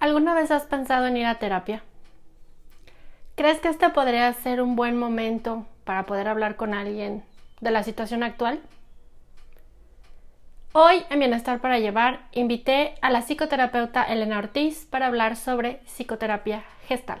¿Alguna vez has pensado en ir a terapia? ¿Crees que este podría ser un buen momento para poder hablar con alguien de la situación actual? Hoy en Bienestar para Llevar invité a la psicoterapeuta Elena Ortiz para hablar sobre psicoterapia gestal.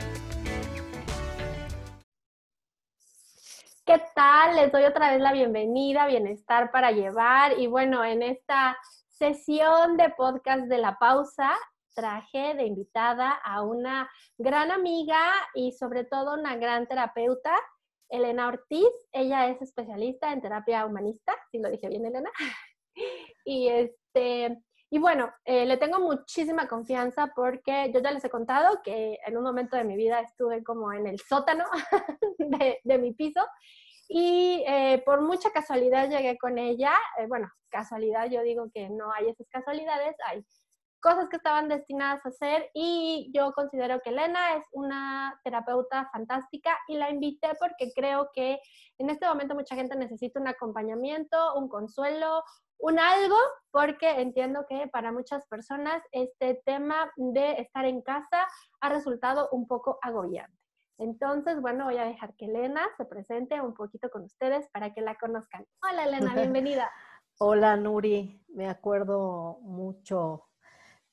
¿Qué tal? Les doy otra vez la bienvenida, bienestar para llevar. Y bueno, en esta sesión de podcast de la pausa, traje de invitada a una gran amiga y sobre todo una gran terapeuta, Elena Ortiz. Ella es especialista en terapia humanista, si lo dije bien, Elena. Y este, y bueno, eh, le tengo muchísima confianza porque yo ya les he contado que en un momento de mi vida estuve como en el sótano de, de mi piso y eh, por mucha casualidad llegué con ella. Eh, bueno, casualidad, yo digo que no hay esas casualidades, hay cosas que estaban destinadas a hacer y yo considero que Elena es una terapeuta fantástica y la invité porque creo que en este momento mucha gente necesita un acompañamiento, un consuelo, un algo, porque entiendo que para muchas personas este tema de estar en casa ha resultado un poco agobiante. Entonces, bueno, voy a dejar que Elena se presente un poquito con ustedes para que la conozcan. Hola Elena, bienvenida. Hola Nuri, me acuerdo mucho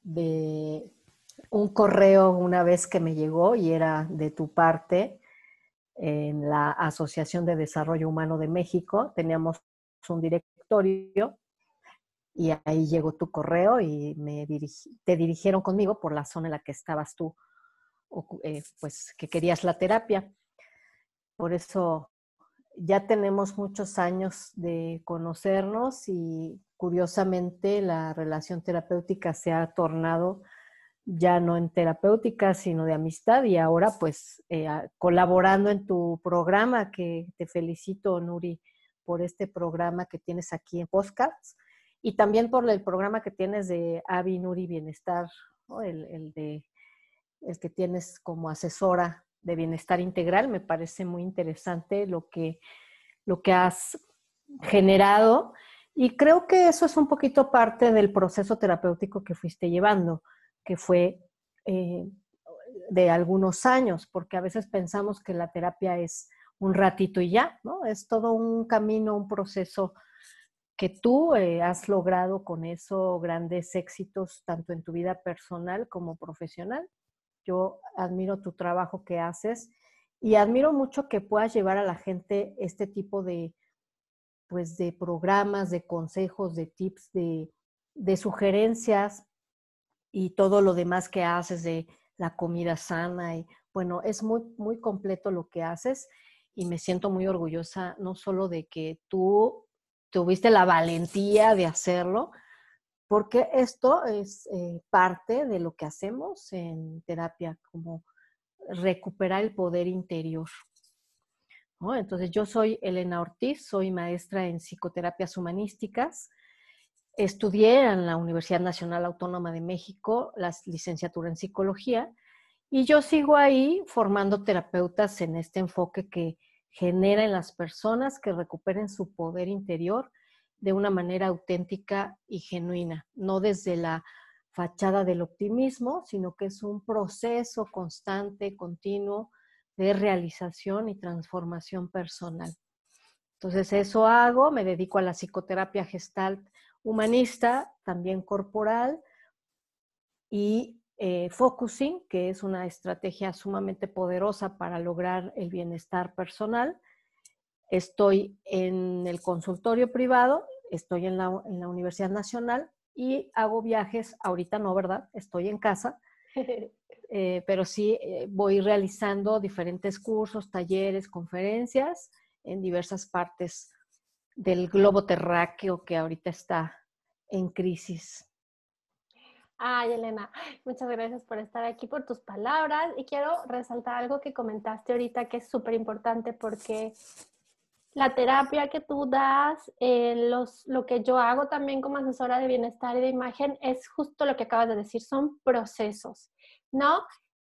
de un correo una vez que me llegó y era de tu parte en la Asociación de Desarrollo Humano de México. Teníamos un directorio y ahí llegó tu correo y me te dirigieron conmigo por la zona en la que estabas tú eh, pues que querías la terapia. Por eso ya tenemos muchos años de conocernos y curiosamente la relación terapéutica se ha tornado ya no en terapéutica, sino de amistad y ahora pues eh, colaborando en tu programa, que te felicito, Nuri, por este programa que tienes aquí en Postcards y también por el programa que tienes de Avi Nuri Bienestar, el, el de el que tienes como asesora de bienestar integral. Me parece muy interesante lo que, lo que has generado y creo que eso es un poquito parte del proceso terapéutico que fuiste llevando, que fue eh, de algunos años, porque a veces pensamos que la terapia es un ratito y ya, ¿no? Es todo un camino, un proceso que tú eh, has logrado con eso grandes éxitos tanto en tu vida personal como profesional. Yo admiro tu trabajo que haces y admiro mucho que puedas llevar a la gente este tipo de, pues, de programas, de consejos, de tips, de, de sugerencias y todo lo demás que haces de la comida sana. Y, bueno, es muy, muy completo lo que haces y me siento muy orgullosa no solo de que tú tuviste la valentía de hacerlo, porque esto es eh, parte de lo que hacemos en terapia, como recuperar el poder interior. Entonces, yo soy Elena Ortiz, soy maestra en psicoterapias humanísticas. Estudié en la Universidad Nacional Autónoma de México la licenciatura en psicología y yo sigo ahí formando terapeutas en este enfoque que genera en las personas que recuperen su poder interior de una manera auténtica y genuina, no desde la fachada del optimismo, sino que es un proceso constante, continuo de realización y transformación personal. Entonces eso hago, me dedico a la psicoterapia gestalt humanista, también corporal, y eh, focusing, que es una estrategia sumamente poderosa para lograr el bienestar personal Estoy en el consultorio privado, estoy en la, Universidad Nacional y hago viajes, ahorita no, ¿verdad? Estoy en casa, Eh, pero sí eh, voy realizando diferentes cursos, talleres, conferencias en diversas partes del globo terráqueo que ahorita está en crisis. Ay, Elena, muchas gracias por estar aquí, por tus palabras. Y quiero resaltar algo que comentaste ahorita que es súper importante porque la terapia que tú das, eh, los, lo que yo hago también como asesora de bienestar y de imagen, es justo lo que acabas de decir, son procesos, ¿no?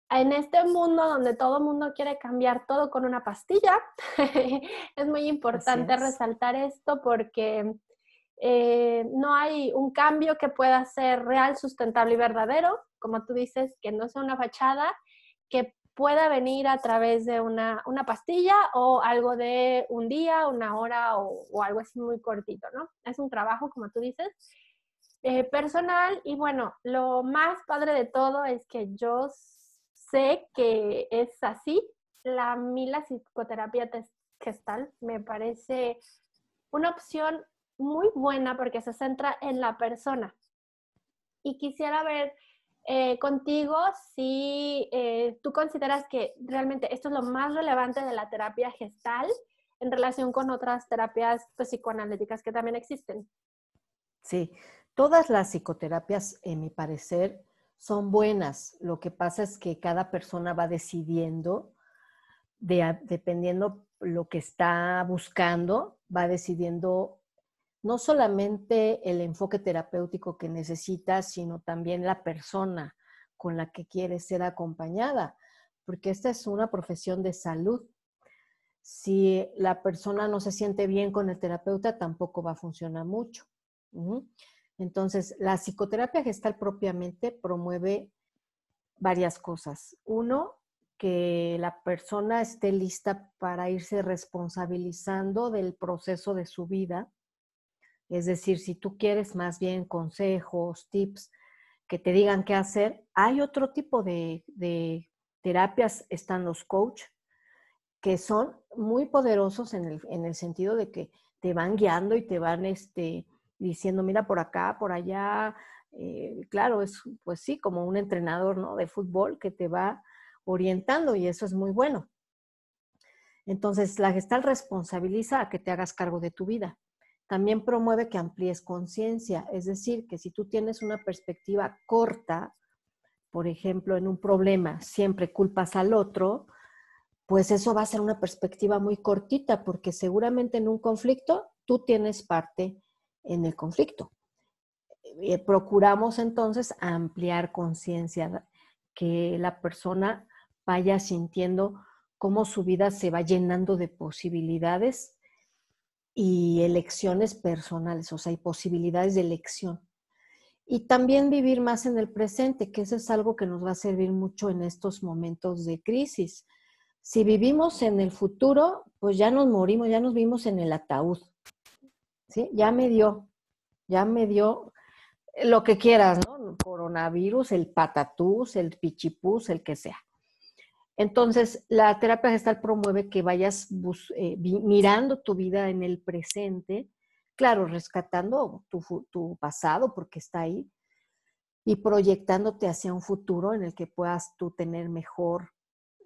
En este mundo donde todo el mundo quiere cambiar todo con una pastilla, es muy importante resaltar esto porque eh, no hay un cambio que pueda ser real, sustentable y verdadero, como tú dices, que no sea una fachada, que pueda venir a través de una, pastilla o algo de un día, una hora o, algo así muy cortito, ¿no? Es un trabajo, como tú dices, eh, personal y bueno, lo más padre de todo es que yo sé que es así. La, la psicoterapia gestal me parece una opción muy buena porque se centra en la persona. Y quisiera ver eh, contigo si eh, tú consideras que realmente esto es lo más relevante de la terapia gestal en relación con otras terapias pues, psicoanalíticas que también existen. Sí, todas las psicoterapias, en mi parecer, son buenas. Lo que pasa es que cada persona va decidiendo, de, dependiendo lo que está buscando, va decidiendo no solamente el enfoque terapéutico que necesita, sino también la persona con la que quiere ser acompañada, porque esta es una profesión de salud. Si la persona no se siente bien con el terapeuta, tampoco va a funcionar mucho. Entonces, la psicoterapia gestal propiamente promueve varias cosas. Uno, que la persona esté lista para irse responsabilizando del proceso de su vida es decir, si tú quieres más bien consejos, tips que te digan qué hacer, hay otro tipo de, terapias, están los coach, que son muy poderosos en el, sentido de que te van guiando y te van este, diciendo, mira por acá, por allá. Eh, claro, es pues sí, como un entrenador ¿no? de fútbol que te va orientando y eso es muy bueno. Entonces, la gestal responsabiliza a que te hagas cargo de tu vida. También promueve que amplíes conciencia, es decir, que si tú tienes una perspectiva corta, por ejemplo, en un problema, siempre culpas al otro, pues eso va a ser una perspectiva muy cortita, porque seguramente en un conflicto tú tienes parte en el conflicto. Eh, procuramos entonces ampliar conciencia, que la persona vaya sintiendo cómo su vida se va llenando de posibilidades y elecciones personales, o sea, hay posibilidades de elección. Y también vivir más en el presente, que eso es algo que nos va a servir mucho en estos momentos de crisis. Si vivimos en el futuro, pues ya nos morimos, ya nos vimos en el ataúd. ¿Sí? Ya me dio, ya me dio lo que quieras, ¿no? coronavirus, el patatús, el pichipús, el que sea. Entonces, la terapia gestal promueve que vayas eh, mirando tu vida en el presente, claro, rescatando tu, pasado porque está ahí y proyectándote hacia un futuro en el que puedas tú tener mejor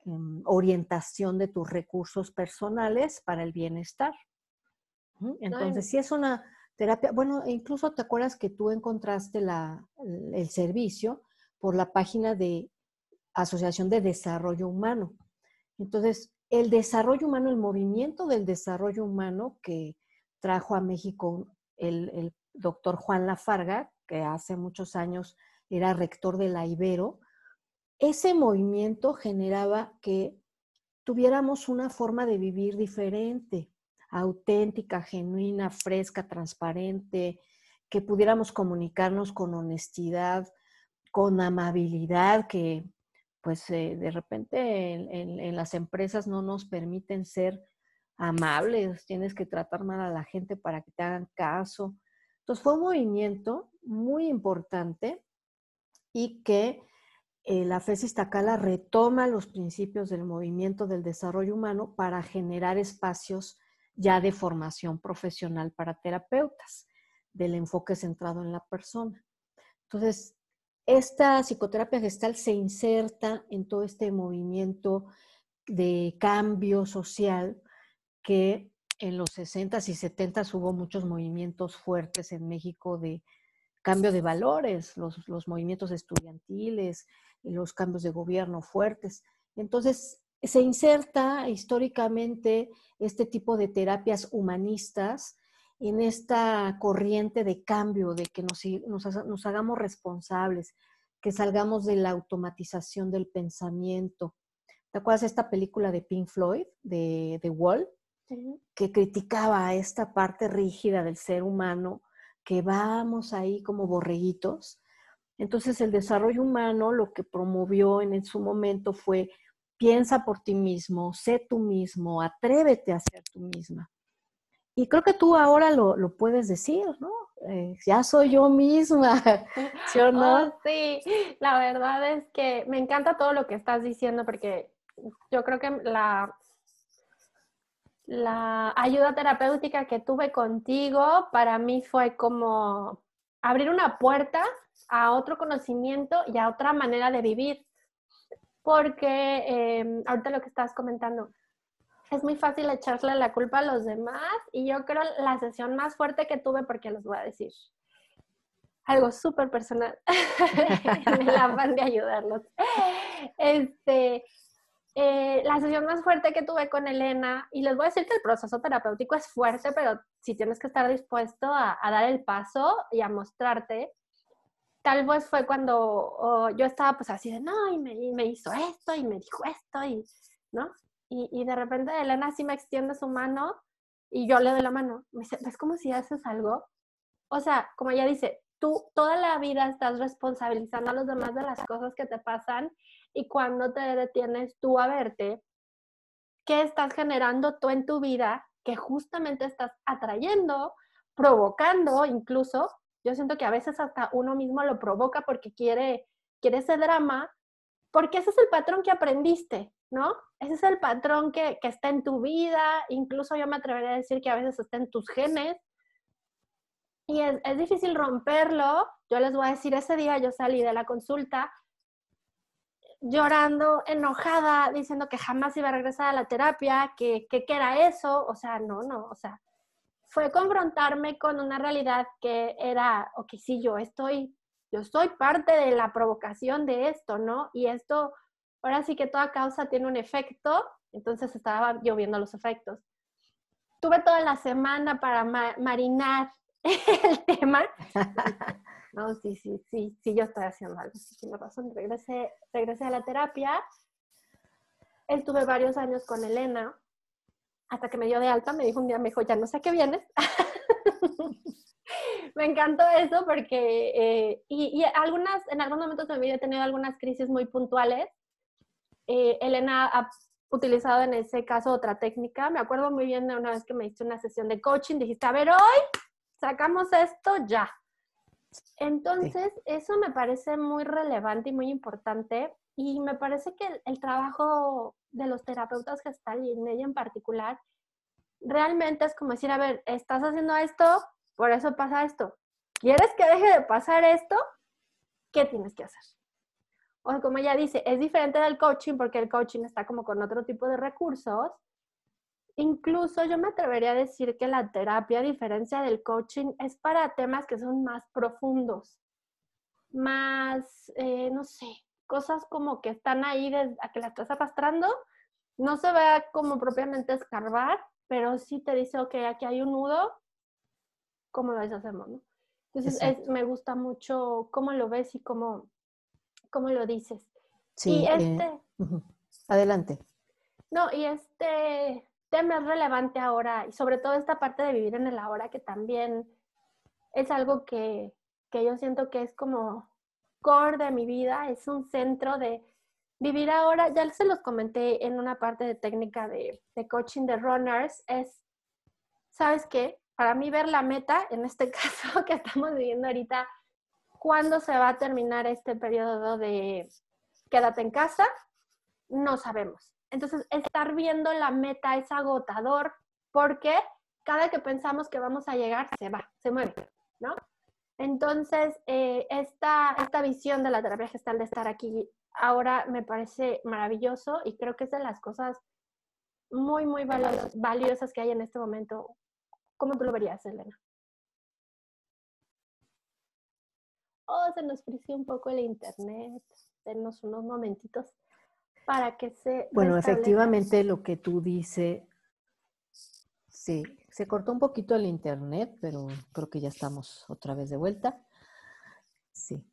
em, orientación de tus recursos personales para el bienestar. Entonces, si es una terapia, bueno, incluso te acuerdas que tú encontraste el servicio por la página de Asociación de Desarrollo Humano. Entonces, el desarrollo humano, el movimiento del desarrollo humano que trajo a México el, doctor Juan Lafarga, que hace muchos años era rector de la Ibero, ese movimiento generaba que tuviéramos una forma de vivir diferente, auténtica, genuina, fresca, transparente, que pudiéramos comunicarnos con honestidad, con amabilidad, que pues eh, de repente en, las empresas no nos permiten ser amables, tienes que tratar mal a la gente para que te hagan caso. Entonces fue un movimiento muy importante y que eh, la FES Iztacala retoma los principios del movimiento del desarrollo humano para generar espacios ya de formación profesional para terapeutas, del enfoque centrado en la persona. Entonces, esta psicoterapia gestal se inserta en todo este movimiento de cambio social que en los 60s y 70s hubo muchos movimientos fuertes en México de cambio de valores, los, los movimientos estudiantiles, los cambios de gobierno fuertes. Entonces, se inserta históricamente este tipo de terapias humanistas en esta corriente de cambio, de que nos, nos, hagamos responsables, que salgamos de la automatización del pensamiento. ¿Te acuerdas de esta película de Pink Floyd, de The Wall? Que criticaba esta parte rígida del ser humano, que vamos ahí como borreguitos. Entonces el desarrollo humano lo que promovió en su momento fue piensa por ti mismo, sé tú mismo, atrévete a ser tú misma. Y creo que tú ahora lo, puedes decir, ¿no? Eh, ya soy yo misma, ¿sí o no? Oh, sí, la verdad es que me encanta todo lo que estás diciendo porque yo creo que la, la ayuda terapéutica que tuve contigo para mí fue como abrir una puerta a otro conocimiento y a otra manera de vivir. Porque em, ahorita lo que estás comentando, es muy fácil echarle la culpa a los demás y yo creo la sesión más fuerte que tuve, porque les voy a decir algo súper personal, en el afán de ayudarlos. Este, eh, la sesión más fuerte que tuve con Elena, y les voy a decir que el proceso terapéutico es fuerte, pero si tienes que estar dispuesto a, dar el paso y a mostrarte, tal vez fue cuando yo estaba pues así de, no, me, y me, hizo esto, y me dijo esto, y, ¿no? Y, de repente Elena sí me extiende su mano y yo le doy la mano. Me dice, ¿ves como si haces algo? O sea, como ella dice, tú toda la vida estás responsabilizando a los demás de las cosas que te pasan y cuando te detienes tú a verte, ¿qué estás generando tú en tu vida que justamente estás atrayendo, provocando incluso? Yo siento que a veces hasta uno mismo lo provoca porque quiere, quiere ese drama, porque ese es el patrón que aprendiste. ¿no? Ese es el patrón que, está en tu vida, incluso yo me atrevería a decir que a veces está en tus genes. Y es, es difícil romperlo. Yo les voy a decir, ese día yo salí de la consulta llorando, enojada, diciendo que jamás iba a regresar a la terapia, que, que, era eso, o sea, no, no, o sea, fue confrontarme con una realidad que era, ok, sí, yo estoy, yo soy parte de la provocación de esto, ¿no? Y esto ahora sí que toda causa tiene un efecto, entonces estaba lloviendo los efectos. Tuve toda la semana para marinar el tema. No, sí, sí, sí, sí, yo estoy haciendo algo, sí, tiene razón. Regresé, regresé a la terapia. Estuve varios años con Elena, hasta que me dio de alta, me dijo un día, me dijo, ya no sé qué vienes. me encantó eso porque, eh, y, y, algunas, en algunos momentos de mi vida he tenido algunas crisis muy puntuales eh, Elena ha utilizado en ese caso otra técnica. Me acuerdo muy bien de una vez que me hiciste una sesión de coaching, dijiste, a ver, hoy sacamos esto ya. Entonces, eso me parece muy relevante y muy importante. Y me parece que el, trabajo de los terapeutas gestal y en ella en particular, realmente es como decir, a ver, estás haciendo esto, por eso pasa esto. ¿Quieres que deje de pasar esto? ¿Qué tienes que hacer? o como ella dice, es diferente del coaching porque el coaching está como con otro tipo de recursos. Incluso yo me atrevería a decir que la terapia, a diferencia del coaching, es para temas que son más profundos, más, eh, no sé, cosas como que están ahí a que la estás arrastrando. No se ve como propiamente escarbar, pero sí te dice, ok, aquí hay un nudo, ¿cómo lo deshacemos? No? Entonces, me gusta mucho cómo lo ves y cómo, como lo dices. Sí, y eh, este, adelante. No, y este tema es relevante ahora, y sobre todo esta parte de vivir en el ahora, que también es algo que, que yo siento que es como core de mi vida, es un centro de vivir ahora. Ya se los comenté en una parte de técnica de, de coaching de runners, es, ¿sabes qué? Para mí ver la meta, en este caso que estamos viviendo ahorita, ¿Cuándo se va a terminar este periodo de quédate en casa? No sabemos. Entonces, estar viendo la meta es agotador porque cada que pensamos que vamos a llegar, se va, se mueve, ¿no? Entonces, eh, esta, esta visión de la terapia gestal de estar aquí ahora me parece maravilloso y creo que es de las cosas muy, muy valiosas, que hay en este momento. ¿Cómo tú lo verías, Elena? Oh, se nos frició un poco el internet. Denos unos momentitos para que se... Bueno, efectivamente lo que tú dices, sí, se cortó un poquito el internet, pero creo que ya estamos otra vez de vuelta. Sí.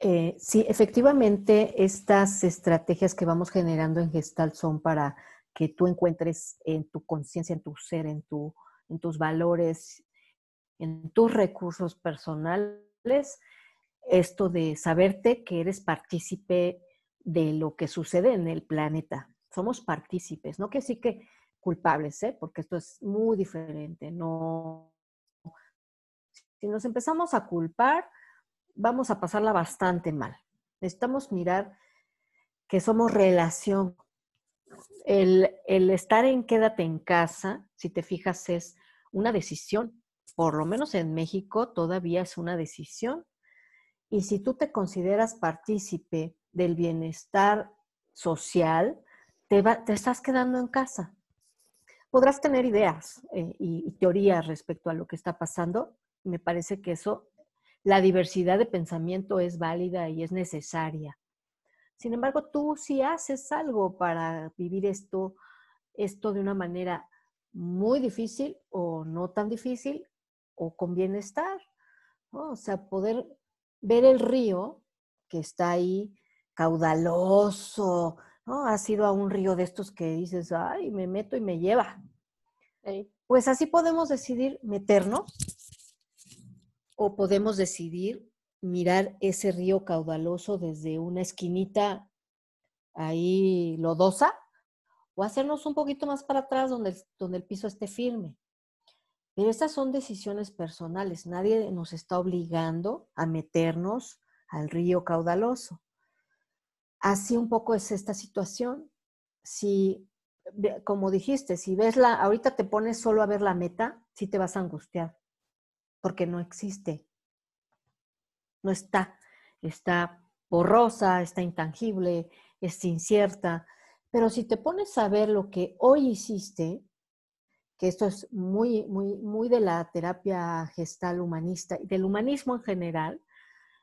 Eh, sí, efectivamente, estas estrategias que vamos generando en Gestalt son para que tú encuentres en tu conciencia, en tu ser, en, tu, en tus valores, en tus recursos personales, esto de saberte que eres partícipe de lo que sucede en el planeta. Somos partícipes, no que sí que culpables, ¿eh? porque esto es muy diferente. No, si nos empezamos a culpar, vamos a pasarla bastante mal. Necesitamos mirar que somos relación. El, el estar en quédate en casa, si te fijas, es una decisión. Por lo menos en México todavía es una decisión. Y si tú te consideras partícipe del bienestar social, te, te estás quedando en casa podrás tener ideas eh, y, teorías respecto a lo que está pasando. Me parece que eso, la diversidad de pensamiento es válida y es necesaria. Sin embargo, tú si haces algo para vivir esto, esto de una manera muy difícil o no tan difícil o con bienestar. O sea, poder ver el río que está ahí caudaloso, ¿no? Has ido a un río de estos que dices, ay, me meto y me lleva. Pues así podemos decidir meternos o podemos decidir mirar ese río caudaloso desde una esquinita ahí lodosa o hacernos un poquito más para atrás donde, donde el piso esté firme. Pero estas son decisiones personales. Nadie nos está obligando a meternos al río caudaloso. Así un poco es esta situación. Si, como dijiste, si ves la, ahorita te pones solo a ver la meta, sí te vas a angustiar, porque no existe. No está. Está borrosa, está intangible, es incierta. Pero si te pones a ver lo que hoy hiciste, que esto es muy, muy, muy de la terapia gestal humanista y del humanismo en general,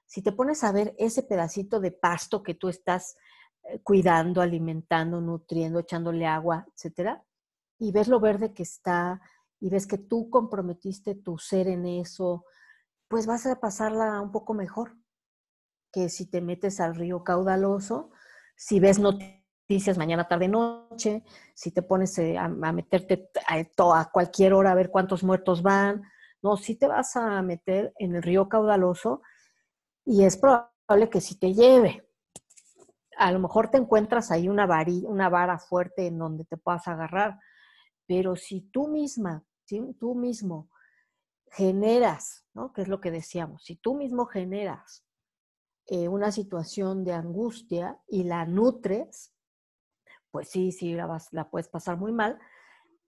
si te pones a ver ese pedacito de pasto que tú estás eh, cuidando, alimentando, nutriendo, echándole agua, etcétera, y ves lo verde que está y ves que tú comprometiste tu ser en eso, pues vas a pasarla un poco mejor que si te metes al río caudaloso, si ves noticias mañana, tarde, noche, si te pones eh, a, meterte a, a cualquier hora a ver cuántos muertos van, no, si te vas a meter en el río caudaloso y es probable que si te lleve. A lo mejor te encuentras ahí una, una vara fuerte en donde te puedas agarrar, pero si tú misma, tú mismo generas, ¿no? Que es lo que decíamos, si tú mismo generas eh, una situación de angustia y la nutres, pues sí, sí, la, la puedes pasar muy mal,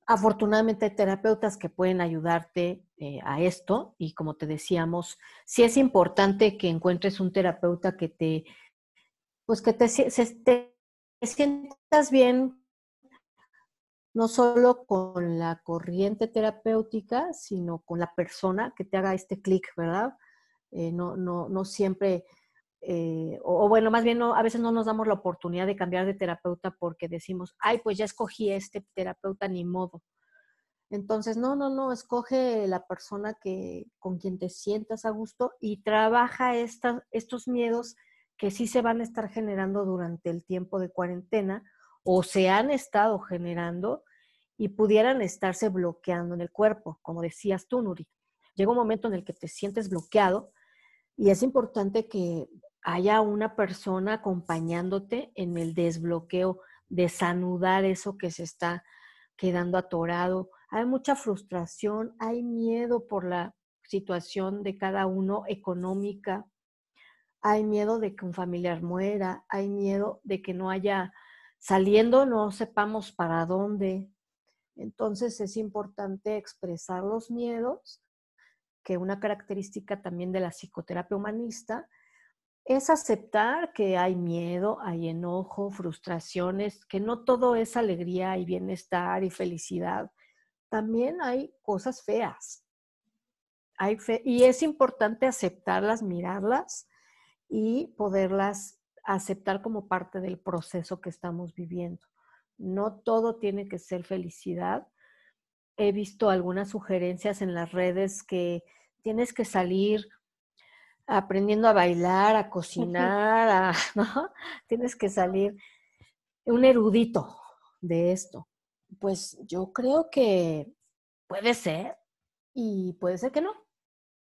Afortunadamente hay terapeutas que pueden ayudarte eh, a esto y como te decíamos, sí es importante que encuentres un terapeuta que te, pues que te, sientas bien, no solo con la corriente terapéutica, sino con la persona que te haga este clic, ¿verdad? Eh, no, no, no siempre eh, o, bueno, más bien no, a veces no nos damos la oportunidad de cambiar de terapeuta porque decimos, ay, pues ya escogí este terapeuta, ni modo. Entonces, no, no, no, escoge la persona que, con quien te sientas a gusto y trabaja estos miedos que sí se van a estar generando durante el tiempo de cuarentena o se han estado generando y pudieran estarse bloqueando en el cuerpo, como decías tú, Nuri. Llega un momento en el que te sientes bloqueado y es importante que haya una persona acompañándote en el desbloqueo, desanudar eso que se está quedando atorado. Hay mucha frustración, hay miedo por la situación de cada uno económica, hay miedo de que un familiar muera, hay miedo de que no haya saliendo, no sepamos para dónde. Entonces es importante expresar los miedos que una característica también de la psicoterapia humanista es aceptar que hay miedo, hay enojo, frustraciones, que no todo es alegría y bienestar y felicidad. También hay cosas feas. Hay fe y es importante aceptarlas, mirarlas y poderlas aceptar como parte del proceso que estamos viviendo. No todo tiene que ser felicidad. He visto algunas sugerencias en las redes que tienes que salir aprendiendo a bailar, a cocinar, ¿no? Tienes que salir un erudito de esto. Pues yo creo que puede ser y puede ser que no.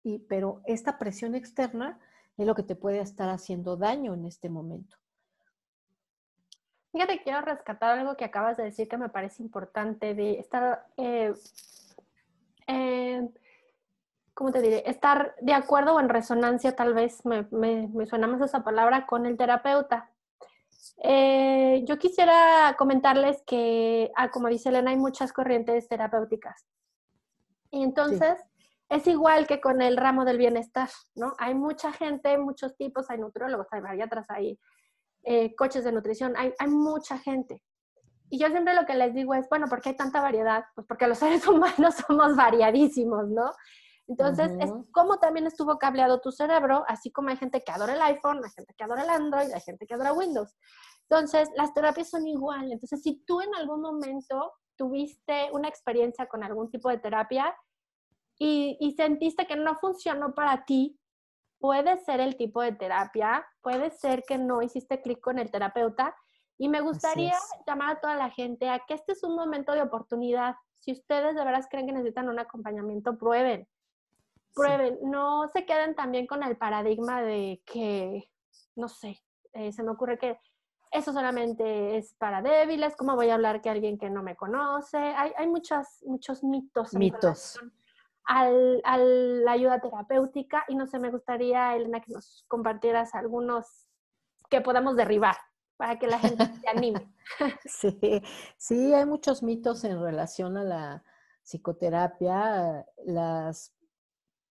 Y, pero esta presión externa es lo que te puede estar haciendo daño en este momento. Fíjate, quiero rescatar algo que acabas de decir que me parece importante, de estar, eh, eh, ¿cómo te diré? Estar de acuerdo o en resonancia, tal vez me, me, suena más esa palabra, con el terapeuta. Eh, yo quisiera comentarles que, ah, como dice Elena, hay muchas corrientes terapéuticas. Y entonces, es igual que con el ramo del bienestar, ¿no? Hay mucha gente, muchos tipos, hay nutriólogos, hay bariatras, hay eh, coches de nutrición, hay, hay mucha gente. Y yo siempre lo que les digo es, bueno, ¿por qué hay tanta variedad? Pues porque los seres humanos somos variadísimos, ¿no? Entonces, es como también estuvo cableado tu cerebro, así como hay gente que adora el iPhone, hay gente que adora el Android, hay gente que adora Windows. Entonces, las terapias son igual. Entonces, si tú en algún momento tuviste una experiencia con algún tipo de terapia, y, sentiste que no funcionó para ti, puede ser el tipo de terapia, puede ser que no hiciste clic con el terapeuta. Y me gustaría llamar a toda la gente a que este es un momento de oportunidad. Si ustedes de veras creen que necesitan un acompañamiento, prueben. Prueben. No se queden también con el paradigma de que, no sé, eh, se me ocurre que eso solamente es para débiles. ¿Cómo voy a hablar que alguien que no me conoce? Hay, hay muchos, muchos mitos. mitos al, a la ayuda terapéutica y no sé, me gustaría, Elena, que nos compartieras algunos que podamos derribar para que la gente se anime. Sí, sí, hay muchos mitos en relación a la psicoterapia. Las,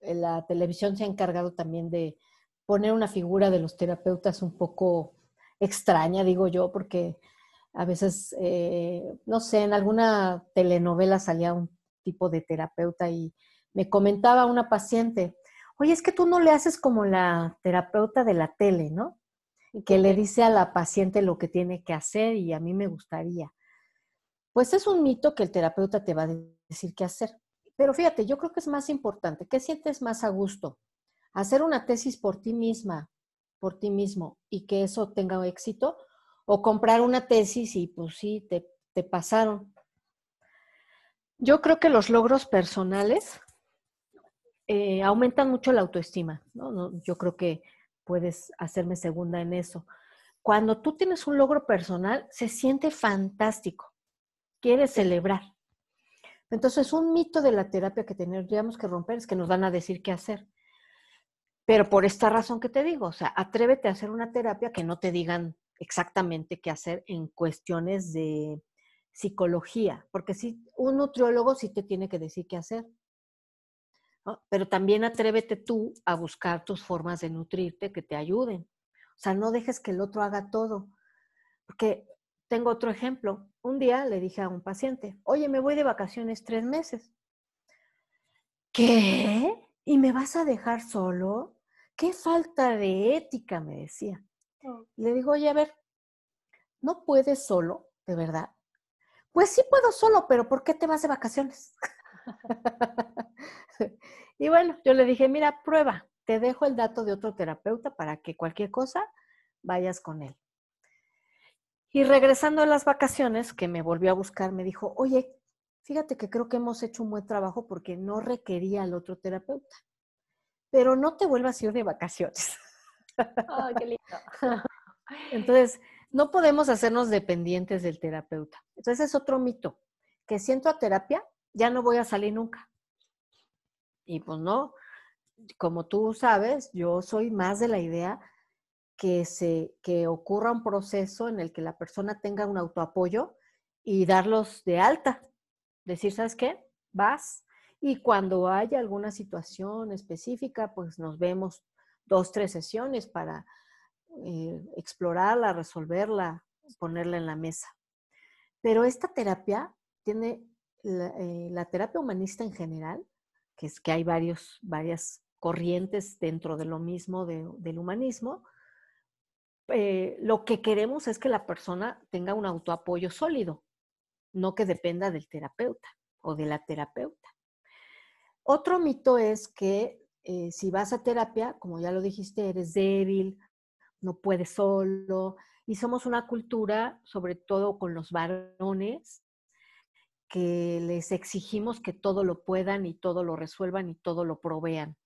la televisión se ha encargado también de poner una figura de los terapeutas un poco extraña, digo yo, porque a veces, eh, no sé, en alguna telenovela salía un tipo de terapeuta y me comentaba una paciente, oye, es que tú no le haces como la terapeuta de la tele, ¿no? Que le dice a la paciente lo que tiene que hacer y a mí me gustaría. Pues es un mito que el terapeuta te va a decir qué hacer. Pero fíjate, yo creo que es más importante. ¿Qué sientes más a gusto? ¿Hacer una tesis por ti misma, por ti mismo y que eso tenga éxito? ¿O comprar una tesis y pues sí, te, te pasaron? Yo creo que los logros personales eh, aumentan mucho la autoestima, ¿no? Yo creo que puedes hacerme segunda en eso. Cuando tú tienes un logro personal, se siente fantástico, quieres celebrar. Entonces, un mito de la terapia que tendríamos que romper es que nos van a decir qué hacer. Pero por esta razón que te digo, o sea, atrévete a hacer una terapia que no te digan exactamente qué hacer en cuestiones de psicología, porque si un nutriólogo sí te tiene que decir qué hacer, pero también atrévete tú a buscar tus formas de nutrirte que te ayuden. O sea, no dejes que el otro haga todo. Porque tengo otro ejemplo. Un día le dije a un paciente, oye, me voy de vacaciones tres meses. ¿Qué? ¿Y me vas a dejar solo? ¿Qué falta de ética? me decía. Oh. Le digo, oye, a ver, ¿no puedes solo, de verdad? Pues sí puedo solo, pero ¿por qué te vas de vacaciones? y bueno, yo le dije, mira, prueba, te dejo el dato de otro terapeuta para que cualquier cosa vayas con él. Y regresando a las vacaciones, que me volvió a buscar, me dijo, oye, fíjate que creo que hemos hecho un buen trabajo porque no requería al otro terapeuta. Pero no te vuelvas a ir de vacaciones. Oh, qué lindo. Entonces, no podemos hacernos dependientes del terapeuta. Entonces, es otro mito, que siento a terapia ya no voy a salir nunca. Y pues no, como tú sabes, yo soy más de la idea que, se, que ocurra un proceso en el que la persona tenga un autoapoyo y darlos de alta. Decir, ¿sabes qué? Vas Y cuando haya alguna situación específica, pues nos vemos dos, tres sesiones para eh, explorarla, resolverla, ponerla en la mesa. Pero esta terapia tiene, la, eh, terapia humanista en general, que es que hay varios, varias corrientes dentro de lo mismo del humanismo, eh, lo que queremos es que la persona tenga un autoapoyo sólido, no que dependa del terapeuta o de la terapeuta. Otro mito es que eh, si vas a terapia, como ya lo dijiste, eres débil, no puedes solo, y somos una cultura, sobre todo con los varones, que les exigimos que todo lo puedan y todo lo resuelvan y todo lo provean.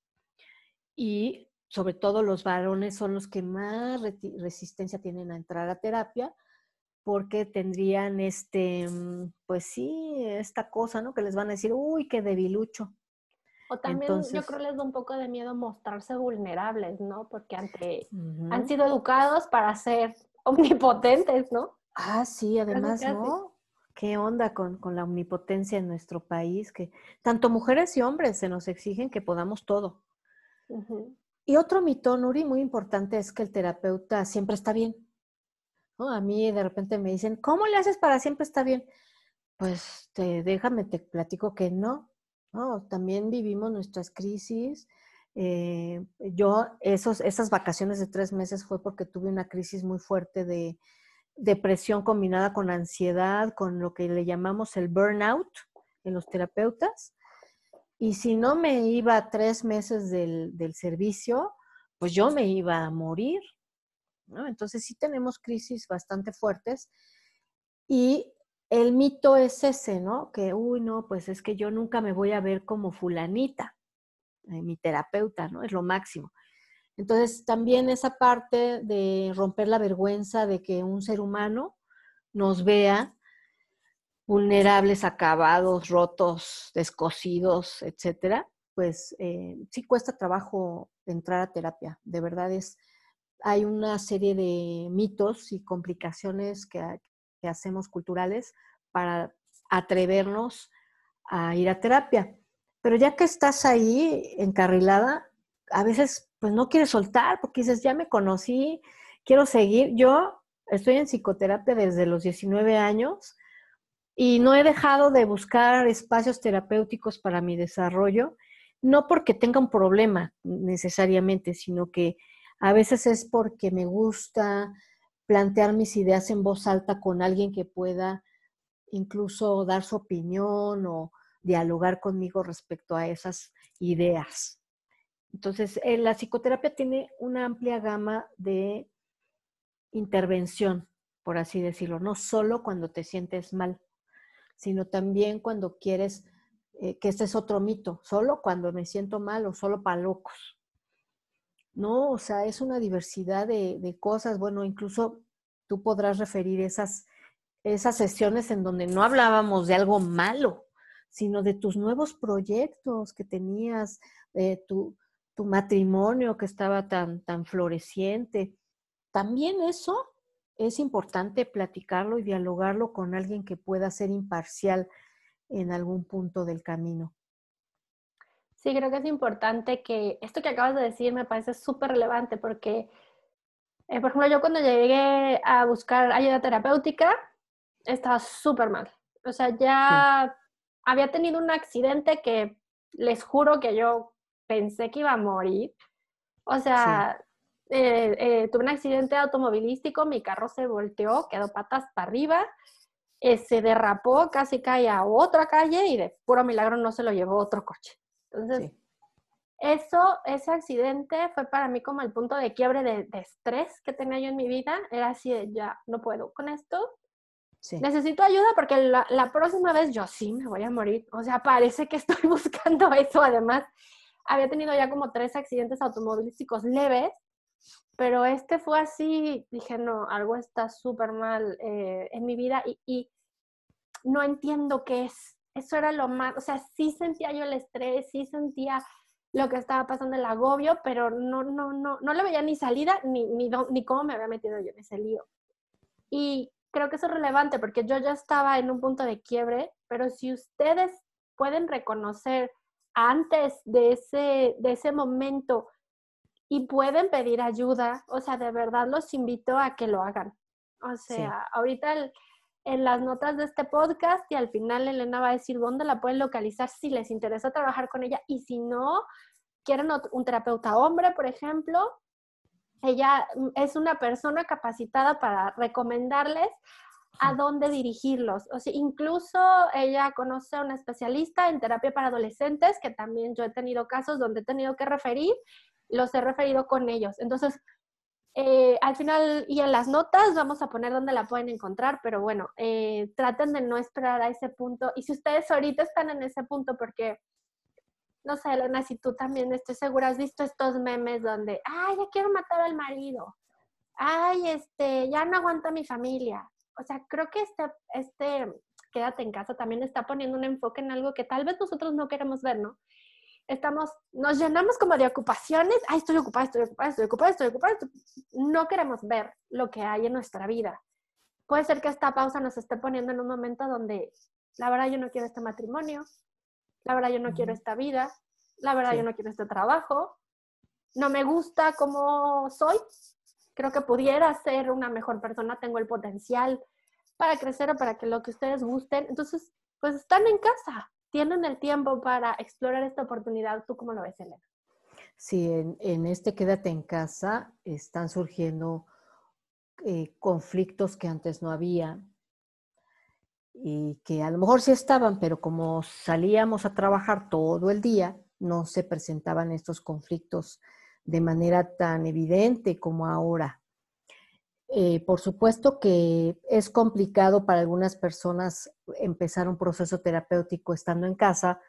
Y sobre todo los varones son los que más resistencia tienen a entrar a terapia porque tendrían este, mm, pues sí, esta cosa, ¿no? Que les van a decir, uy, qué debilucho. O también yo creo les da un poco de miedo mostrarse vulnerables, ¿no? Porque ante, han sido educados para ser omnipotentes, ¿no? Ah, sí, además, ¿no? ¿Qué onda con, con, la omnipotencia en nuestro país? Que tanto mujeres y hombres se nos exigen que podamos todo. Y otro mito, Nuri, muy importante es que el terapeuta siempre está bien. A mí de repente me dicen, ¿cómo le haces para siempre estar bien? Pues te, déjame, te platico que no. ¿no? También vivimos nuestras crisis. Eh, yo, esos, esas vacaciones de tres meses fue porque tuve una crisis muy fuerte de depresión combinada con ansiedad, con lo que le llamamos el burnout en los terapeutas. Y si no me iba tres meses del, servicio, pues yo me iba a morir. ¿no? Entonces sí tenemos crisis bastante fuertes. Y el mito es ese, ¿no? Que, uy, no, pues es que yo nunca me voy a ver como fulanita, eh, mi terapeuta, ¿no? Es lo máximo. Entonces, también esa parte de romper la vergüenza de que un ser humano nos vea vulnerables, acabados, rotos, descosidos, etcétera, pues eh, sí cuesta trabajo entrar a terapia. De verdad es, hay una serie de mitos y complicaciones que, hacemos culturales para atrevernos a ir a terapia. Pero ya que estás ahí encarrilada, a veces pues no quieres soltar porque dices, ya me conocí, quiero seguir. Yo estoy en psicoterapia desde los 19 años y no he dejado de buscar espacios terapéuticos para mi desarrollo, no porque tenga un problema necesariamente, sino que a veces es porque me gusta plantear mis ideas en voz alta con alguien que pueda incluso dar su opinión o dialogar conmigo respecto a esas ideas. Entonces, eh, la psicoterapia tiene una amplia gama de intervención, por así decirlo, no solo cuando te sientes mal sino también cuando quieres, eh, que este es otro mito, solo cuando me siento mal o solo para locos. No, o sea, es una diversidad de, cosas. Bueno, incluso tú podrás referir esas, esas sesiones en donde no hablábamos de algo malo, sino de tus nuevos proyectos que tenías, de tu, tu matrimonio que estaba tan, tan floreciente. También eso es importante platicarlo y dialogarlo con alguien que pueda ser imparcial en algún punto del camino. Sí, creo que es importante que esto que acabas de decir me parece súper relevante porque, eh, por ejemplo, yo cuando llegué a buscar ayuda terapéutica, estaba súper mal. O sea, ya había tenido un accidente que les juro que yo pensé que iba a morir. O sea, eh, eh, tuve un accidente automovilístico, mi carro se volteó, quedó patas para arriba, eh, se derrapó, casi cae a otra calle y de puro milagro no se lo llevó otro coche. Entonces, eso, ese accidente fue para mí como el punto de quiebre de, estrés que tenía yo en mi vida. Era así de, ya no puedo con esto. Necesito ayuda porque la, la próxima vez yo sí me voy a morir. O sea, parece que estoy buscando eso. Además, había tenido ya como tres accidentes automovilísticos leves pero este fue así, dije, no, algo está súper mal eh, en mi vida y, no entiendo qué es. Eso era lo más, o sea, sí sentía yo el estrés, sí sentía lo que estaba pasando, el agobio, pero no, no, no, no le veía ni salida ni, ni, ni cómo me había metido yo en ese lío. Y creo que eso es relevante porque yo ya estaba en un punto de quiebre, pero si ustedes pueden reconocer antes de ese, de ese momento y pueden pedir ayuda, o sea, de verdad los invito a que lo hagan. O sea, ahorita en las notas de este podcast y al final Elena va a decir dónde la pueden localizar si les interesa trabajar con ella y si no, quieren un terapeuta hombre, por ejemplo, ella mm, es una persona capacitada para recomendarles a dónde dirigirlos. O sea, incluso ella conoce a una especialista en terapia para adolescentes, que también yo he tenido casos donde he tenido que referir, los he referido con ellos. Entonces, eh, al final y en las notas vamos a poner dónde la pueden encontrar, pero bueno, eh, traten de no esperar a ese punto. Y si ustedes ahorita están en ese punto, porque, no sé, Elena, si tú también estoy segura, has visto estos memes donde, ay, ya quiero matar al marido, ay, este, ya no aguanta mi familia. O sea, creo que este, este, quédate en casa también está poniendo un enfoque en algo que tal vez nosotros no queremos ver, ¿no? estamos, nos llenamos como de ocupaciones, ay, estoy ocupada, estoy ocupada, estoy ocupada, estoy ocupada, no queremos ver lo que hay en nuestra vida. Puede ser que esta pausa nos esté poniendo en un momento donde, la verdad, yo no quiero este matrimonio, la verdad, yo no quiero esta vida, la verdad, yo no quiero este trabajo, no me gusta como soy, creo que pudiera ser una mejor persona, tengo el potencial para crecer o para que lo que ustedes gusten. Entonces, pues están en casa, tienen el tiempo para explorar esta oportunidad. ¿Tú cómo lo ves, Elena? Sí, en, este quédate en casa están surgiendo eh, conflictos que antes no había y que a lo mejor sí estaban, pero como salíamos a trabajar todo el día, no se presentaban estos conflictos de manera tan evidente como ahora. Eh, por supuesto que es complicado para algunas personas empezar un proceso terapéutico estando en casa,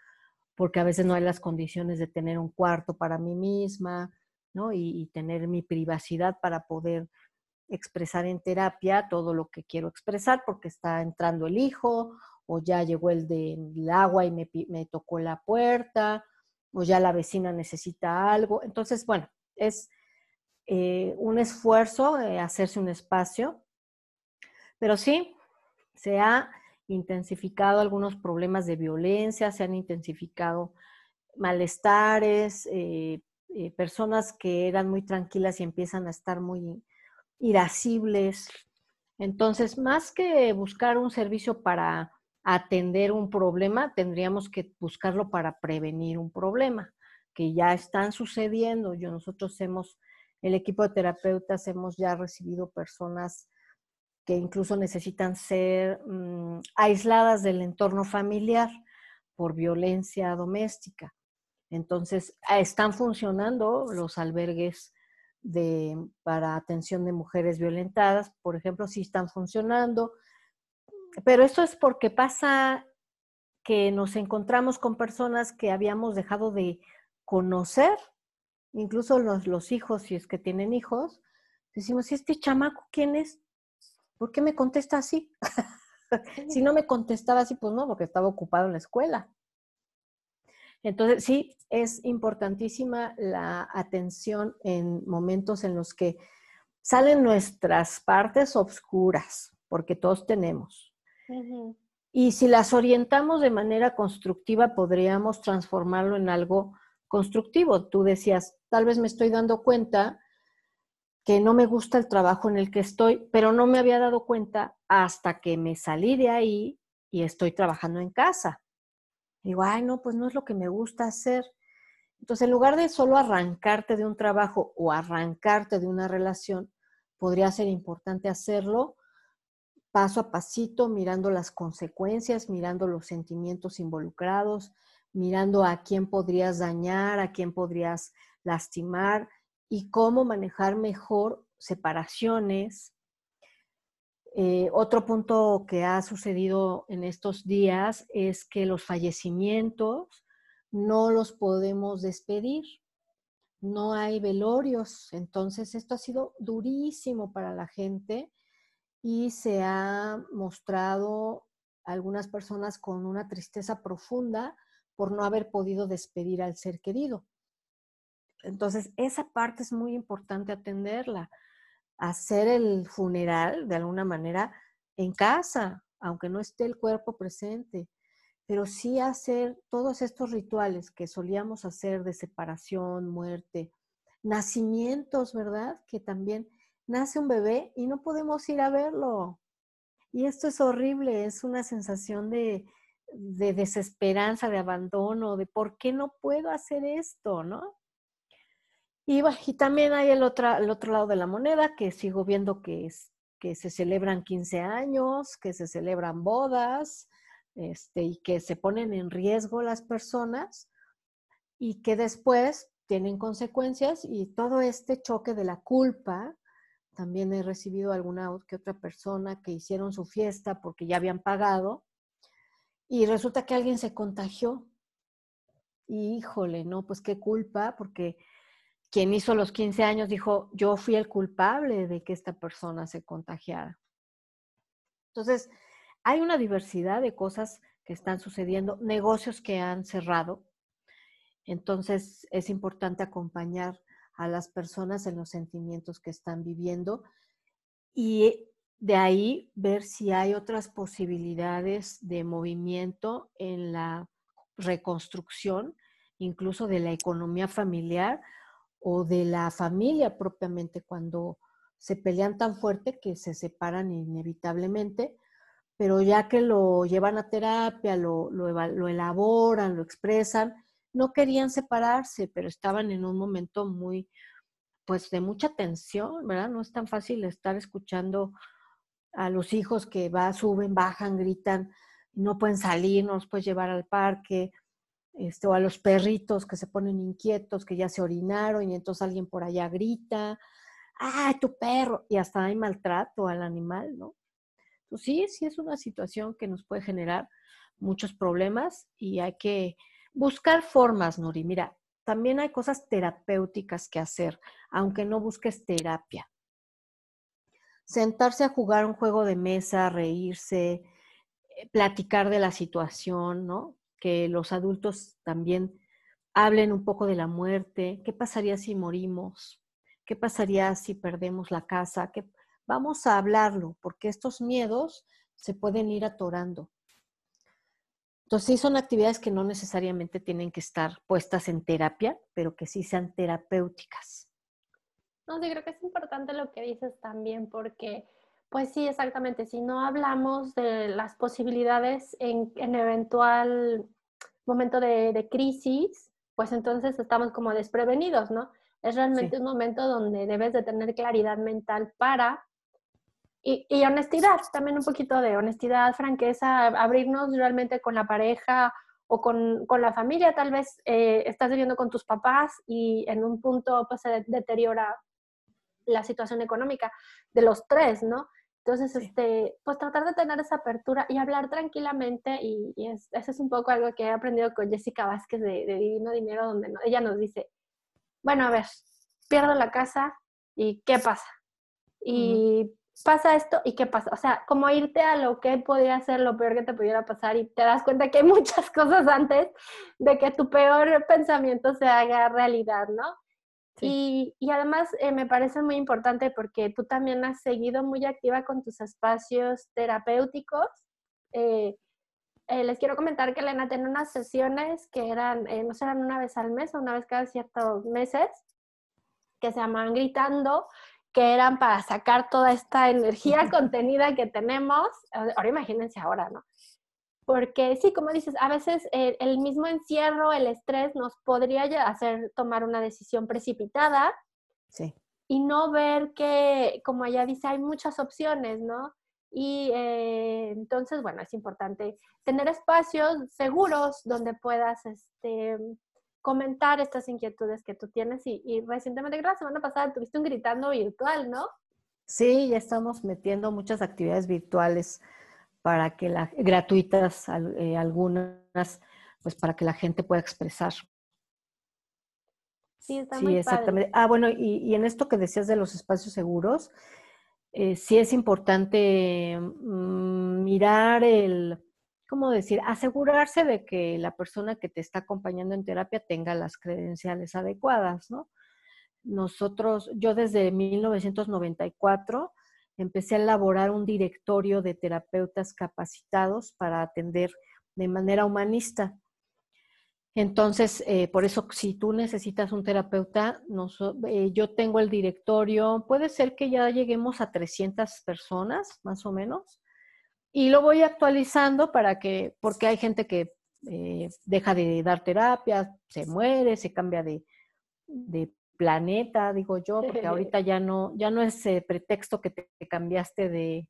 porque a veces no hay las condiciones de tener un cuarto para mí misma, ¿no? Y, tener mi privacidad para poder expresar en terapia todo lo que quiero expresar, porque está entrando el hijo, o ya llegó el del agua y me, me tocó la puerta, o ya la vecina necesita algo. Entonces, bueno, es eh, un esfuerzo, hacerse un espacio, pero sí, se ha intensificado algunos problemas de violencia, se han intensificado malestares, eh, eh, personas que eran muy tranquilas y empiezan a estar muy irascibles. Entonces, más que buscar un servicio para atender un problema, tendríamos que buscarlo para prevenir un problema que ya están sucediendo. Yo, nosotros hemos el equipo de terapeutas hemos ya recibido personas que incluso necesitan ser mm, aisladas del entorno familiar por violencia doméstica. Entonces, ah, están funcionando los albergues de, para atención de mujeres violentadas, por ejemplo, sí están funcionando, pero eso es porque pasa que nos encontramos con personas que habíamos dejado de conocer incluso los, los hijos, si es que tienen hijos, decimos, ¿y este chamaco quién es? ¿Por qué me contesta así? si no me contestaba así, pues no, porque estaba ocupado en la escuela. Entonces, sí, es importantísima la atención en momentos en los que salen nuestras partes oscuras, porque todos tenemos. Y si las orientamos de manera constructiva, podríamos transformarlo en algo constructivo. Tú decías, tal vez me estoy dando cuenta que no me gusta el trabajo en el que estoy, pero no me había dado cuenta hasta que me salí de ahí y estoy trabajando en casa. Digo, ay, no, pues no es lo que me gusta hacer. Entonces, en lugar de solo arrancarte de un trabajo o arrancarte de una relación, podría ser importante hacerlo paso a pasito, mirando las consecuencias, mirando los sentimientos involucrados, mirando a quién podrías dañar, a quién podrías lastimar y cómo manejar mejor separaciones. Eh, otro punto que ha sucedido en estos días es que los fallecimientos no los podemos despedir, no hay velorios, entonces esto ha sido durísimo para la gente y se ha mostrado algunas personas con una tristeza profunda por no haber podido despedir al ser querido. Entonces, esa parte es muy importante atenderla. Hacer el funeral de alguna manera en casa, aunque no esté el cuerpo presente. pero sí hacer todos estos rituales que solíamos hacer de separación, muerte, nacimientos, ¿verdad? Que también nace un bebé y no podemos ir a verlo. Y esto es horrible, es una sensación de, desesperanza, de abandono, de por qué no puedo hacer esto, ¿no? Y, y también hay el otro, el otro lado de la moneda, que sigo viendo que, es, que se celebran 15 años, que se celebran bodas, este, y que se ponen en riesgo las personas y que después tienen consecuencias y todo este choque de la culpa, también he recibido alguna que otra persona que hicieron su fiesta porque ya habían pagado y resulta que alguien se contagió. Y híjole, no, pues qué culpa, porque quien hizo los 15 años dijo, yo fui el culpable de que esta persona se contagiara. Entonces, hay una diversidad de cosas que están sucediendo, negocios que han cerrado. Entonces es importante acompañar a las personas en los sentimientos que están viviendo y de ahí ver si hay otras posibilidades de movimiento en la reconstrucción, incluso de la economía familiar o de la familia propiamente cuando se pelean tan fuerte que se separan inevitablemente pero ya que lo llevan a terapia, lo, lo, elaboran, lo expresan, no querían separarse, pero estaban en un momento muy, pues de mucha tensión, ¿verdad? No es tan fácil estar escuchando a los hijos que va, suben, bajan, gritan, no pueden salir, no los puedes llevar al parque, este, o a los perritos que se ponen inquietos, que ya se orinaron y entonces alguien por allá grita, ¡ay, tu perro! Y hasta hay maltrato al animal, ¿no? Pues sí, sí es una situación que nos puede generar muchos problemas y hay que buscar formas, Nuri. Mira, también hay cosas terapéuticas que hacer, aunque no busques terapia. Sentarse a jugar un juego de mesa, reírse, eh, platicar de la situación, ¿no? Que los adultos también hablen un poco de la muerte. ¿Qué pasaría si morimos? ¿Qué pasaría si perdemos la casa? ¿Qué, Vamos a hablarlo, porque estos miedos se pueden ir atorando. Entonces, sí son actividades que no necesariamente tienen que estar puestas en terapia, pero que sí sean terapéuticas. No, sí, creo que es importante lo que dices también, porque, pues sí, exactamente, si no hablamos de las posibilidades en, eventual momento de, crisis, pues entonces estamos como desprevenidos, ¿no? Es realmente un momento donde debes de tener claridad mental para y, honestidad, también un poquito de honestidad, franqueza, abrirnos realmente con la pareja o con, con la familia. Tal vez eh, estás viviendo con tus papás y en un punto pues, se deteriora la situación económica de los tres, ¿no? Entonces, este, pues tratar de tener esa apertura y hablar tranquilamente y, es, eso es un poco algo que he aprendido con Jessica Vázquez de, Divino Dinero, donde ella nos dice, bueno, a ver, pierdo la casa y ¿qué pasa? Y pasa esto y qué pasa. O sea, como irte a lo que podría ser lo peor que te pudiera pasar y te das cuenta que hay muchas cosas antes de que tu peor pensamiento se haga realidad, ¿no? Y, y, además eh, me parece muy importante porque tú también has seguido muy activa con tus espacios terapéuticos. Eh, eh, les quiero comentar que Elena tiene unas sesiones que eran, no eran una vez al mes o una vez cada ciertos meses, que se llaman Gritando, que eran para sacar toda esta energía contenida que tenemos. Ahora imagínense ahora, ¿no? Porque sí, como dices, a veces el, mismo encierro, el estrés nos podría hacer tomar una decisión precipitada. Sí. Y no ver que, como ella dice, hay muchas opciones, ¿no? Y eh, entonces, bueno, es importante tener espacios seguros donde puedas este, comentar estas inquietudes que tú tienes y, recientemente, creo la semana pasada, tuviste un gritando virtual, ¿no? Sí, ya estamos metiendo muchas actividades virtuales para que la, gratuitas, eh, algunas, pues para que la gente pueda expresar. Sí, está sí, exactamente. Ah, bueno, y, en esto que decías de los espacios seguros, eh, sí es importante mm, mirar el, ¿cómo decir? Asegurarse de que la persona que te está acompañando en terapia tenga las credenciales adecuadas, ¿no? Nosotros, yo desde 1994 empecé a elaborar un directorio de terapeutas capacitados para atender de manera humanista. Entonces, eh, por eso, si tú necesitas un terapeuta, eh, yo tengo el directorio, puede ser que ya lleguemos a 300 personas, más o menos, y lo voy actualizando para que, porque hay gente que eh, deja de dar terapia, se muere, se cambia de, planeta, digo yo, porque ahorita ya no, ya no es pretexto que te cambiaste de,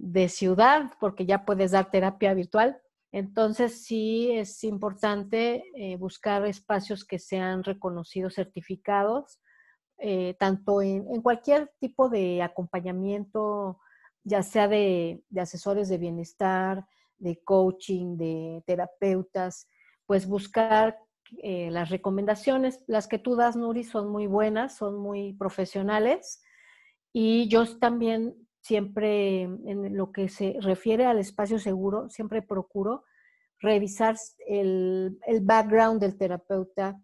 de ciudad, porque ya puedes dar terapia virtual. Entonces sí es importante eh, buscar espacios que sean reconocidos, certificados, eh, tanto en, cualquier tipo de acompañamiento, ya sea de, asesores de bienestar, de coaching, de terapeutas, pues buscar eh, las recomendaciones, las que tú das, Nuri, son muy buenas, son muy profesionales. Y yo también siempre en lo que se refiere al espacio seguro, siempre procuro revisar el, background del terapeuta.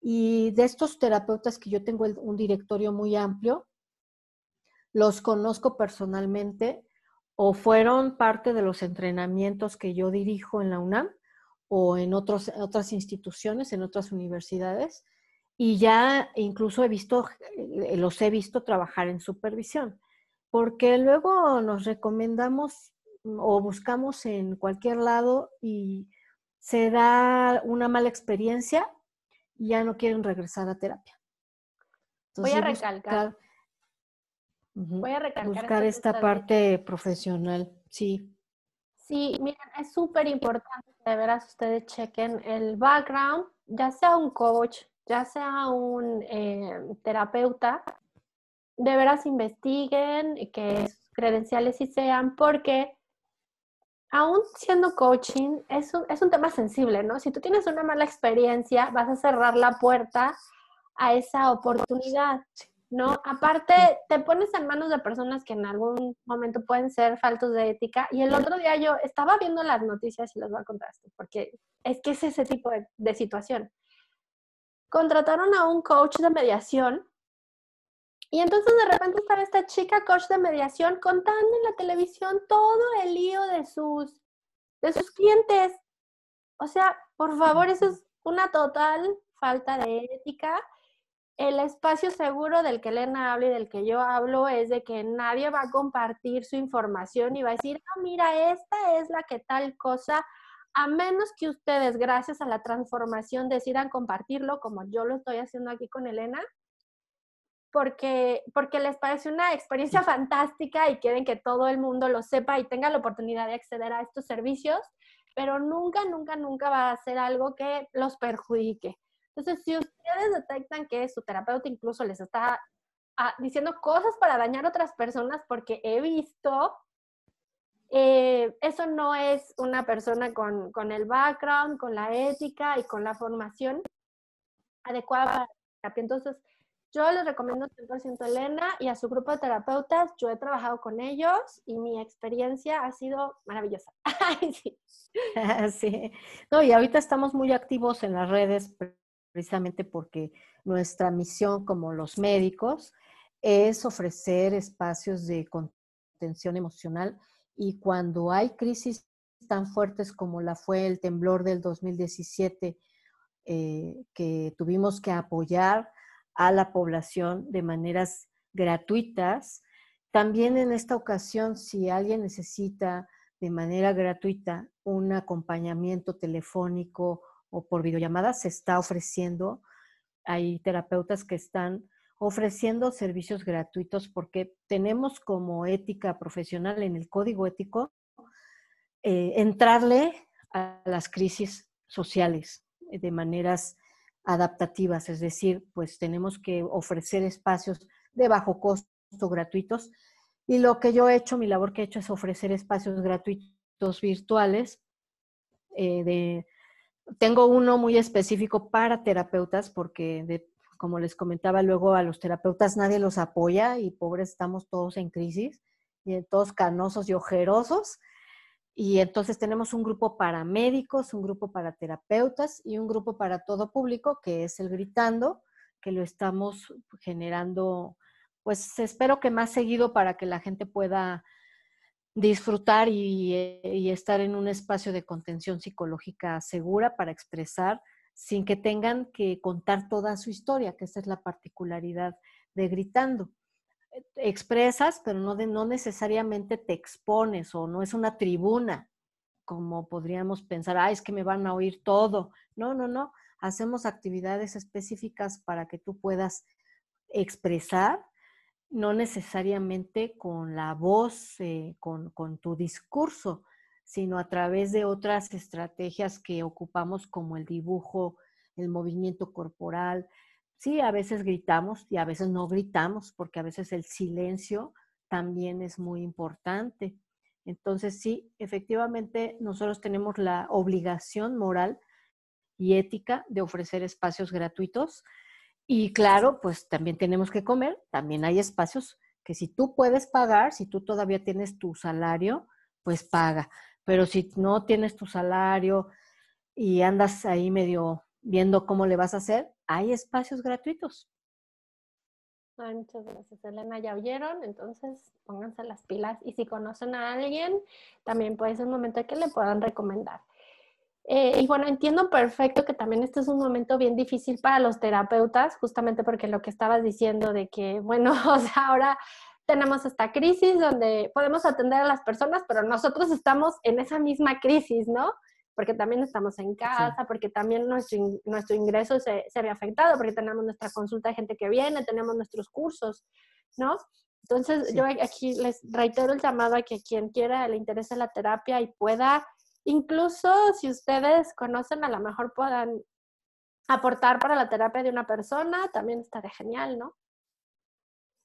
Y de estos terapeutas que yo tengo un directorio muy amplio, los conozco personalmente o fueron parte de los entrenamientos que yo dirijo en la UNAM o en otros, otras instituciones, en otras universidades. Y ya incluso he visto, eh, los he visto trabajar en supervisión porque luego nos recomendamos o buscamos en cualquier lado y se da una mala experiencia y ya no quieren regresar a terapia. voy a recalcar. Voy a recalcar. Buscar esta parte profesional, sí. Sí, miren, es súper importante que de veras ustedes chequen el background, ya sea un coach, ya sea un eh, terapeuta, de veras investiguen que sus credenciales sí sean, porque aún siendo coaching, es un, es un tema sensible, ¿no? Si tú tienes una mala experiencia, vas a cerrar la puerta a esa oportunidad, ¿no? Aparte, te pones en manos de personas que en algún momento pueden ser faltos de ética. Y el otro día yo estaba viendo las noticias y les voy a contar esto, porque es que es ese tipo de, de situación. Contrataron a un coach de mediación y entonces de repente estaba esta chica coach de mediación contando en la televisión todo el lío de sus, de sus clientes. O sea, por favor, eso es una total falta de ética. El espacio seguro del que Elena habla y del que yo hablo es de que nadie va a compartir su información y va a decir, ah, mira, esta es la que tal cosa, a menos que ustedes, gracias a la transformación, decidan compartirlo, como yo lo estoy haciendo aquí con Elena, porque, porque les parece una experiencia fantástica y quieren que todo el mundo lo sepa y tenga la oportunidad de acceder a estos servicios, pero nunca, nunca, nunca va a ser algo que los perjudique. Entonces, si ustedes detectan que su terapeuta incluso les está ah, diciendo cosas para dañar a otras personas, porque he visto, eh, eso no es una persona con, con el background, con la ética y con la formación adecuada para la terapia. Entonces, yo les recomiendo 100% Elena y a su grupo de terapeutas. Yo he trabajado con ellos y mi experiencia ha sido maravillosa. sí. sí. No, y ahorita estamos muy activos en las redes precisamente porque nuestra misión como los médicos es ofrecer espacios de contención emocional y cuando hay crisis tan fuertes como la fue el temblor del 2017, eh, que tuvimos que apoyar a la población de maneras gratuitas. También en esta ocasión, si alguien necesita de manera gratuita un acompañamiento telefónico o por videollamada, se está ofreciendo. Hay terapeutas que están ofreciendo servicios gratuitos porque tenemos como ética profesional en el código ético eh, entrarle a las crisis sociales de maneras adaptativas, es decir, pues tenemos que ofrecer espacios de bajo costo gratuitos. Y lo que yo he hecho, mi labor que he hecho es ofrecer espacios gratuitos virtuales. Eh, de, tengo uno muy específico para terapeutas porque, como les comentaba luego, a los terapeutas nadie los apoya y pobres estamos todos en crisis y todos canosos y ojerosos. Y entonces tenemos un grupo para médicos, un grupo para terapeutas y un grupo para todo público, que es el Gritando, que lo estamos generando, pues espero que más seguido para que la gente pueda disfrutar y, y, estar en un espacio de contención psicológica segura para expresar sin que tengan que contar toda su historia, que esa es la particularidad de gritando. Expresas, pero no, de, no necesariamente te expones o no es una tribuna, como podríamos pensar, ah, es que me van a oír todo. No, no, no. Hacemos actividades específicas para que tú puedas expresar, no necesariamente con la voz, eh, con, con tu discurso, sino a través de otras estrategias que ocupamos como el dibujo, el movimiento corporal. Sí, a veces gritamos y a veces no gritamos, porque a veces el silencio también es muy importante. Entonces, sí, efectivamente, nosotros tenemos la obligación moral y ética de ofrecer espacios gratuitos. Y claro, pues también tenemos que comer, también hay espacios que si tú puedes pagar, si tú todavía tienes tu salario, pues paga. Pero si no tienes tu salario y andas ahí medio viendo cómo le vas a hacer, hay espacios gratuitos. Ay, muchas gracias, Elena. Ya oyeron, entonces pónganse las pilas y si conocen a alguien, también puede ser un momento que le puedan recomendar. Eh, y bueno, entiendo perfecto que también este es un momento bien difícil para los terapeutas, justamente porque lo que estabas diciendo de que, bueno, o sea, ahora tenemos esta crisis donde podemos atender a las personas, pero nosotros estamos en esa misma crisis, ¿no? Porque también estamos en casa, porque también nuestro, nuestro ingreso se, se ve afectado, porque tenemos nuestra consulta de gente que viene, tenemos nuestros cursos, ¿no? Entonces, yo aquí les reitero el llamado a que quien quiera le interese la terapia y pueda, incluso si ustedes conocen, a lo mejor puedan aportar para la terapia de una persona, también estaría genial, ¿no?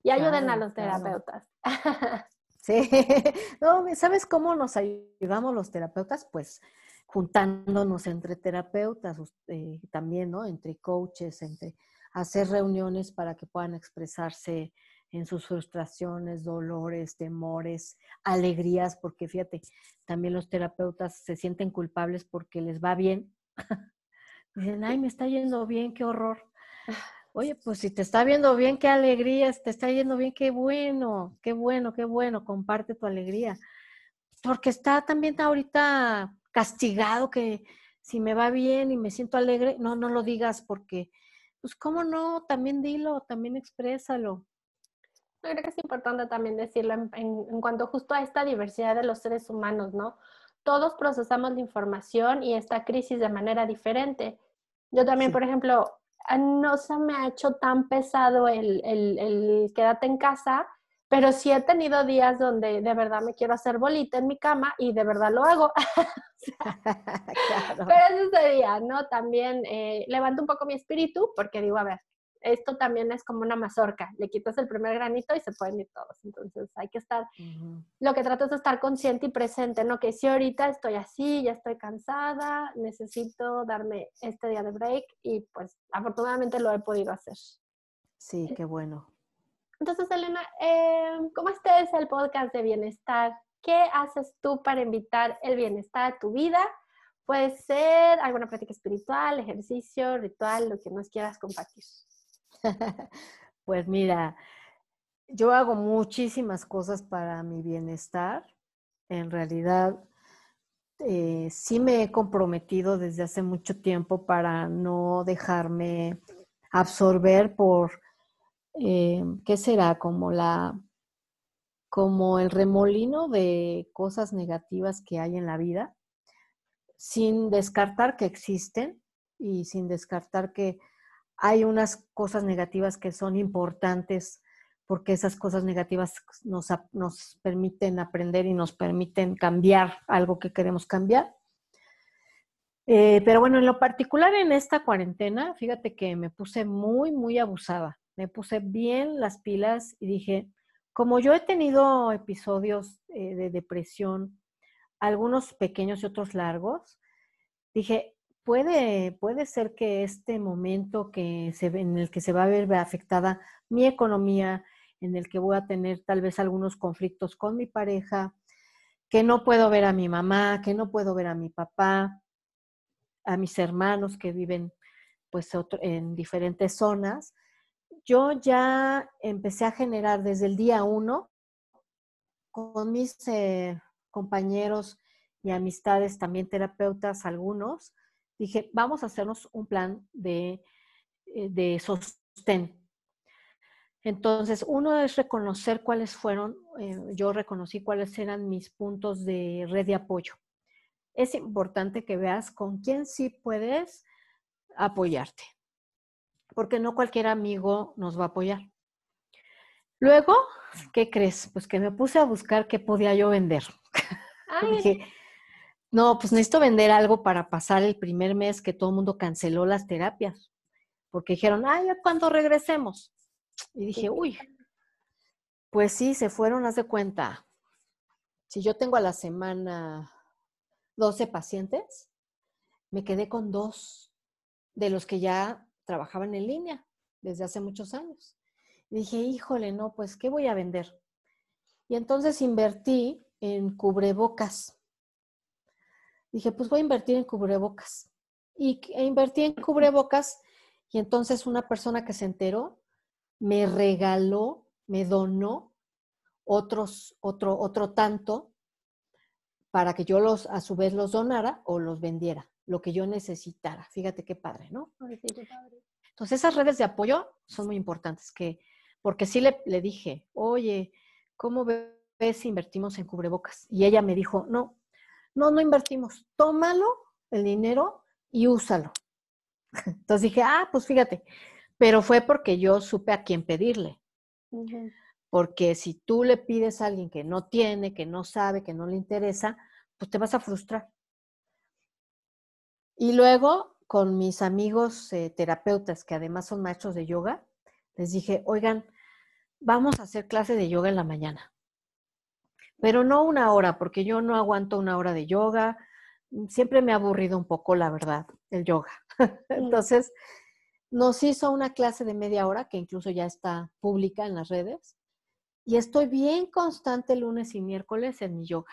Y ayuden a los terapeutas. Sí, no, ¿sabes cómo nos ayudamos los terapeutas? Pues juntándonos entre terapeutas, eh, también, ¿no? Entre coaches, entre hacer reuniones para que puedan expresarse en sus frustraciones, dolores, temores, alegrías, porque fíjate, también los terapeutas se sienten culpables porque les va bien. Dicen, ay, me está yendo bien, qué horror. Oye, pues si te está viendo bien, qué alegría, te está yendo bien, qué bueno, qué bueno, qué bueno, comparte tu alegría. Porque está también ahorita castigado que si me va bien y me siento alegre, no, no lo digas porque, pues, ¿cómo no? También dilo, también exprésalo. Yo creo que es importante también decirlo en, en, cuanto justo a esta diversidad de los seres humanos, ¿no? Todos procesamos la información y esta crisis de manera diferente. Yo también, por ejemplo, Ah, no se me ha hecho tan pesado el, el, el, quédate en casa, pero sí he tenido días donde de verdad me quiero hacer bolita en mi cama y de verdad lo hago. claro. Pero ese día, ¿no? También eh, levanto un poco mi espíritu porque digo, a ver, esto también es como una mazorca, le quitas el primer granito y se pueden ir todos. Entonces hay que estar, lo que trato es de estar consciente y presente, ¿no? Que si ahorita estoy así, ya estoy cansada, necesito darme este día de break y pues afortunadamente lo he podido hacer. Sí, qué bueno. Entonces, Elena, eh, ¿cómo este es el podcast de bienestar? ¿Qué haces tú para invitar el bienestar a tu vida? Puede ser alguna práctica espiritual, ejercicio, ritual, lo que nos quieras compartir. Pues mira, yo hago muchísimas cosas para mi bienestar. En realidad, eh, sí me he comprometido desde hace mucho tiempo para no dejarme absorber por, eh, ¿qué será? Como la, como el remolino de cosas negativas que hay en la vida, sin descartar que existen y sin descartar que hay unas cosas negativas que son importantes porque esas cosas negativas nos, nos, permiten aprender y nos permiten cambiar algo que queremos cambiar. Eh, pero bueno, en lo particular en esta cuarentena, fíjate que me puse muy, muy abusada. Me puse bien las pilas y dije, como yo he tenido episodios eh, de depresión, algunos pequeños y otros largos, dije, puede, puede ser que este momento que en el que se va a ver afectada mi economía, en el que voy a tener tal vez algunos conflictos con mi pareja, que no puedo ver a mi mamá, que no puedo ver a mi papá, a mis hermanos que viven pues en diferentes zonas, yo ya empecé a generar desde el día uno con mis eh, compañeros y amistades, también terapeutas, algunos, dije, vamos a hacernos un plan de, eh, de sostén. Entonces, uno es reconocer cuáles fueron, eh, yo reconocí cuáles eran mis puntos de red de apoyo. Es importante que veas con quién sí puedes apoyarte, porque no cualquier amigo nos va a apoyar. Luego, ¿qué crees? Pues que me puse a buscar qué podía yo vender. Dije, no, pues necesito vender algo para pasar el primer mes que todo el mundo canceló las terapias, porque dijeron, ay, ¿cuándo regresemos? Y dije, uy, pues sí, se fueron, haz de cuenta. Si yo tengo a la semana 12 pacientes, me quedé con dos de los que ya trabajaban en línea desde hace muchos años dije, híjole, no, pues, ¿qué voy a vender? Y entonces invertí en cubrebocas. Dije, pues voy a invertir en cubrebocas. Y e invertí en cubrebocas y entonces una persona que se enteró me regaló, me donó otros, otro, otro tanto para que yo los, a su vez los donara o los vendiera, lo que yo necesitara. Fíjate qué padre, ¿no? Entonces esas redes de apoyo son muy importantes, que porque sí le, dije, oye, ¿cómo ves si invertimos en cubrebocas? Y ella me dijo, no, no, no invertimos, tómalo el dinero y úsalo. Entonces dije, ah, pues fíjate, pero fue porque yo supe a quién pedirle. Porque si tú le pides a alguien que no tiene, que no sabe, que no le interesa, pues te vas a frustrar. Y luego, con mis amigos eh, terapeutas, que además son maestros de yoga, les dije, oigan, vamos a hacer clase de yoga en la mañana. Pero no una hora, porque yo no aguanto una hora de yoga. Siempre me ha aburrido un poco, la verdad, el yoga. Entonces, nos hizo una clase de media hora, que incluso ya está pública en las redes. Y estoy bien constante lunes y miércoles en mi yoga.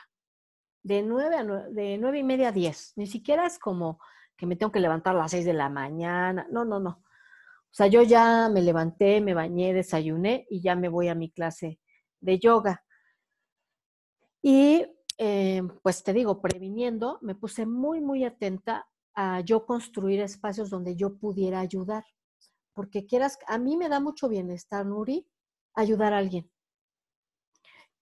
De nueve, a de nueve y media a diez. Ni siquiera es como que me tengo que levantar a las seis de la mañana. No, no, no. O sea, yo ya me levanté, me bañé, desayuné y ya me voy a mi clase de yoga. Y eh, pues te digo, previniendo, me puse muy, muy atenta a yo construir espacios donde yo pudiera ayudar. Porque quieras, a mí me da mucho bienestar, Nuri, ayudar a alguien.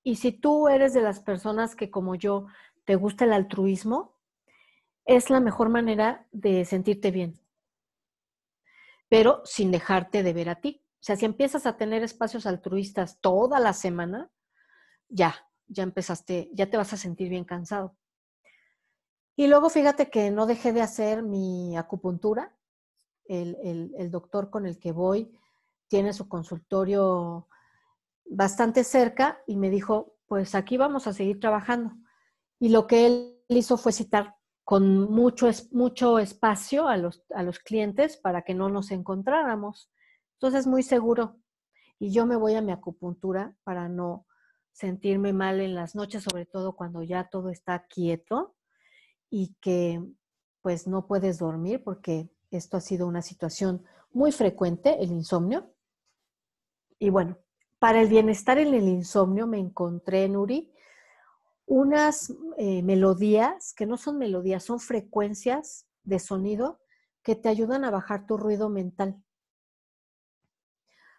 Y si tú eres de las personas que como yo te gusta el altruismo, es la mejor manera de sentirte bien pero sin dejarte de ver a ti. O sea, si empiezas a tener espacios altruistas toda la semana, ya, ya empezaste, ya te vas a sentir bien cansado. Y luego fíjate que no dejé de hacer mi acupuntura. El, el, doctor con el que voy tiene su consultorio bastante cerca y me dijo, pues aquí vamos a seguir trabajando. Y lo que él hizo fue citar con mucho, mucho espacio a los, a los clientes para que no nos encontráramos. Entonces, muy seguro. Y yo me voy a mi acupuntura para no sentirme mal en las noches, sobre todo cuando ya todo está quieto y que pues no puedes dormir porque esto ha sido una situación muy frecuente, el insomnio. Y bueno, para el bienestar en el insomnio me encontré, Nuri, unas eh, melodías que no son melodías, son frecuencias de sonido que te ayudan a bajar tu ruido mental.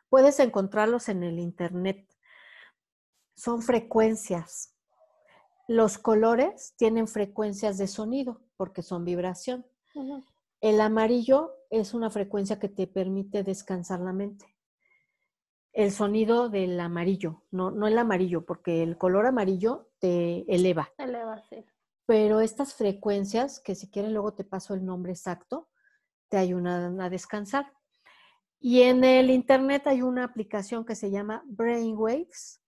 Puedes encontrarlos en el Internet. Son frecuencias. Los colores tienen frecuencias de sonido porque son vibración. El amarillo es una frecuencia que te permite descansar la mente el sonido del amarillo, no, no el amarillo, porque el color amarillo te eleva. Eleva, sí. Pero estas frecuencias, que si quieren luego te paso el nombre exacto, te ayudan a descansar. Y en el internet hay una aplicación que se llama Brainwaves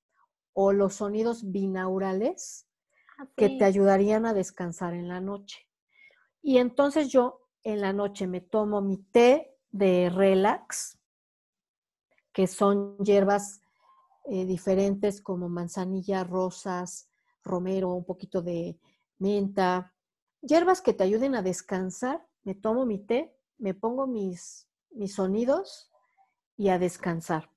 o los sonidos binaurales ah, que te ayudarían a descansar en la noche. Y entonces yo en la noche me tomo mi té de relax, que son hierbas eh, diferentes como manzanilla, rosas, romero, un poquito de menta, hierbas que te ayuden a descansar. Me tomo mi té, me pongo mis, mis sonidos y a descansar.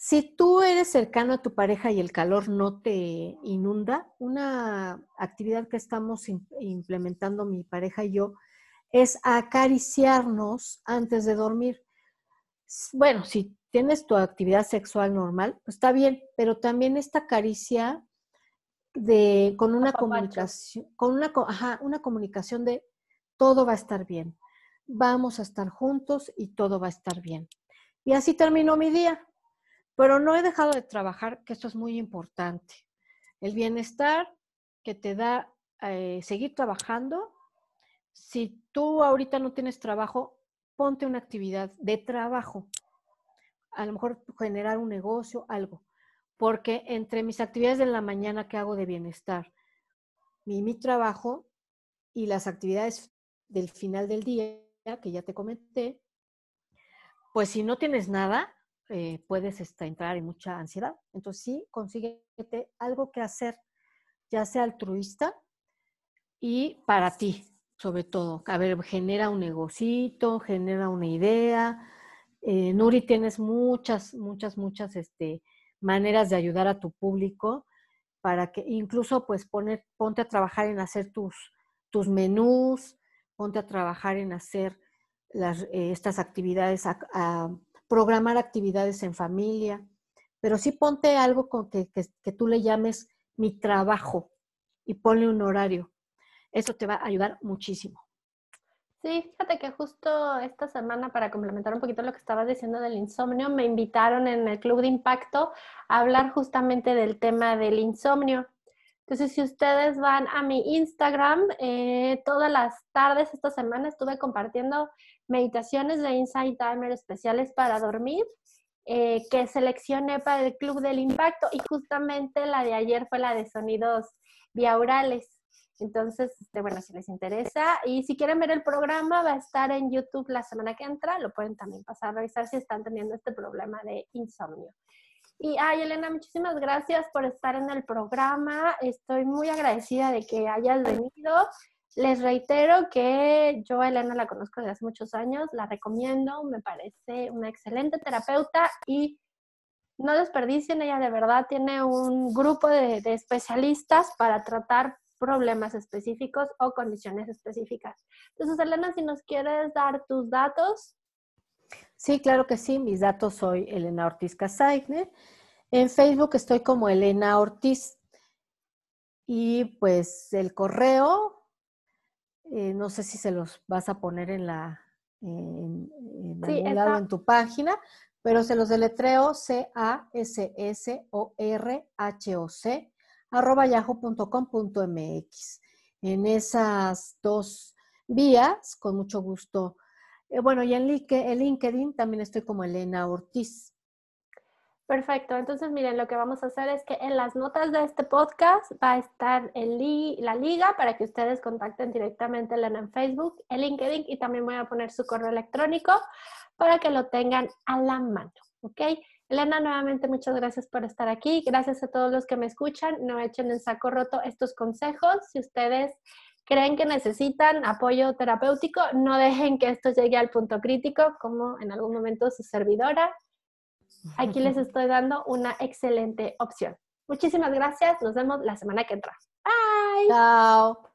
Si tú eres cercano a tu pareja y el calor no te inunda, una actividad que estamos implementando mi pareja y yo es acariciarnos antes de dormir. Bueno, si tienes tu actividad sexual normal, pues está bien, pero también esta caricia de con una comunicación, con una, una comunicación de todo va a estar bien, vamos a estar juntos y todo va a estar bien. Y así terminó mi día, pero no he dejado de trabajar, que esto es muy importante. El bienestar que te da eh, seguir trabajando. Si tú ahorita no tienes trabajo, ponte una actividad de trabajo. A lo mejor generar un negocio, algo porque entre mis actividades de la mañana que hago de bienestar, mi, mi trabajo y las actividades del final del día, que ya te comenté, pues si no tienes nada, eh, puedes este, entrar en mucha ansiedad. Entonces sí, consíguete algo que hacer, ya sea altruista y para ti, sobre todo. A ver, genera un negocito, genera una idea. Eh, Nuri, tienes muchas, muchas, muchas, este, maneras de ayudar a tu público para que incluso pues poner, ponte a trabajar en hacer tus, tus menús, ponte a trabajar en hacer eh, estas actividades, a, programar actividades en familia, pero sí ponte algo con que, que, que tú le llames mi trabajo y ponle un horario. Eso te va a ayudar muchísimo. Sí, fíjate que justo esta semana, para complementar un poquito lo que estabas diciendo del insomnio, me invitaron en el Club de Impacto a hablar justamente del tema del insomnio. Entonces, si ustedes van a mi Instagram, eh, todas las tardes esta semana estuve compartiendo meditaciones de Insight Timer especiales para dormir eh, que seleccioné para el Club del Impacto y justamente la de ayer fue la de sonidos biaurales. Entonces, este, bueno, si les interesa y si quieren ver el programa, va a estar en YouTube la semana que entra. Lo pueden también pasar a revisar si están teniendo este problema de insomnio. Y, ay, Elena, muchísimas gracias por estar en el programa. Estoy muy agradecida de que hayas venido. Les reitero que yo a Elena la conozco desde hace muchos años, la recomiendo, me parece una excelente terapeuta y no desperdicien, ella de verdad tiene un grupo de, especialistas para tratar problemas específicos o condiciones específicas. Entonces, Elena, si nos quieres dar tus datos. Sí, claro que sí. Mis datos soy Elena Ortiz Casaigner. En Facebook estoy como Elena Ortiz. Y pues el correo, eh, no sé si se los vas a poner en la en, en, lado en tu página, pero se los deletreo C-A-S-S-O-R-H-O-C arroba yahoo.com.mx. En esas dos vías, con mucho gusto. Eh, bueno, y en LinkedIn también estoy como Elena Ortiz. Perfecto, entonces miren, lo que vamos a hacer es que en las notas de este podcast va a estar el la liga para que ustedes contacten directamente a Elena en Facebook, en LinkedIn y también voy a poner su correo electrónico para que lo tengan a la mano, ¿ok? Elena, nuevamente muchas gracias por estar aquí. Gracias a todos los que me escuchan. No echen en saco roto estos consejos. Si ustedes creen que necesitan apoyo terapéutico, no dejen que esto llegue al punto crítico, como en algún momento su servidora. Aquí les estoy dando una excelente opción. Muchísimas gracias. Nos vemos la semana que entra. Bye. Chao.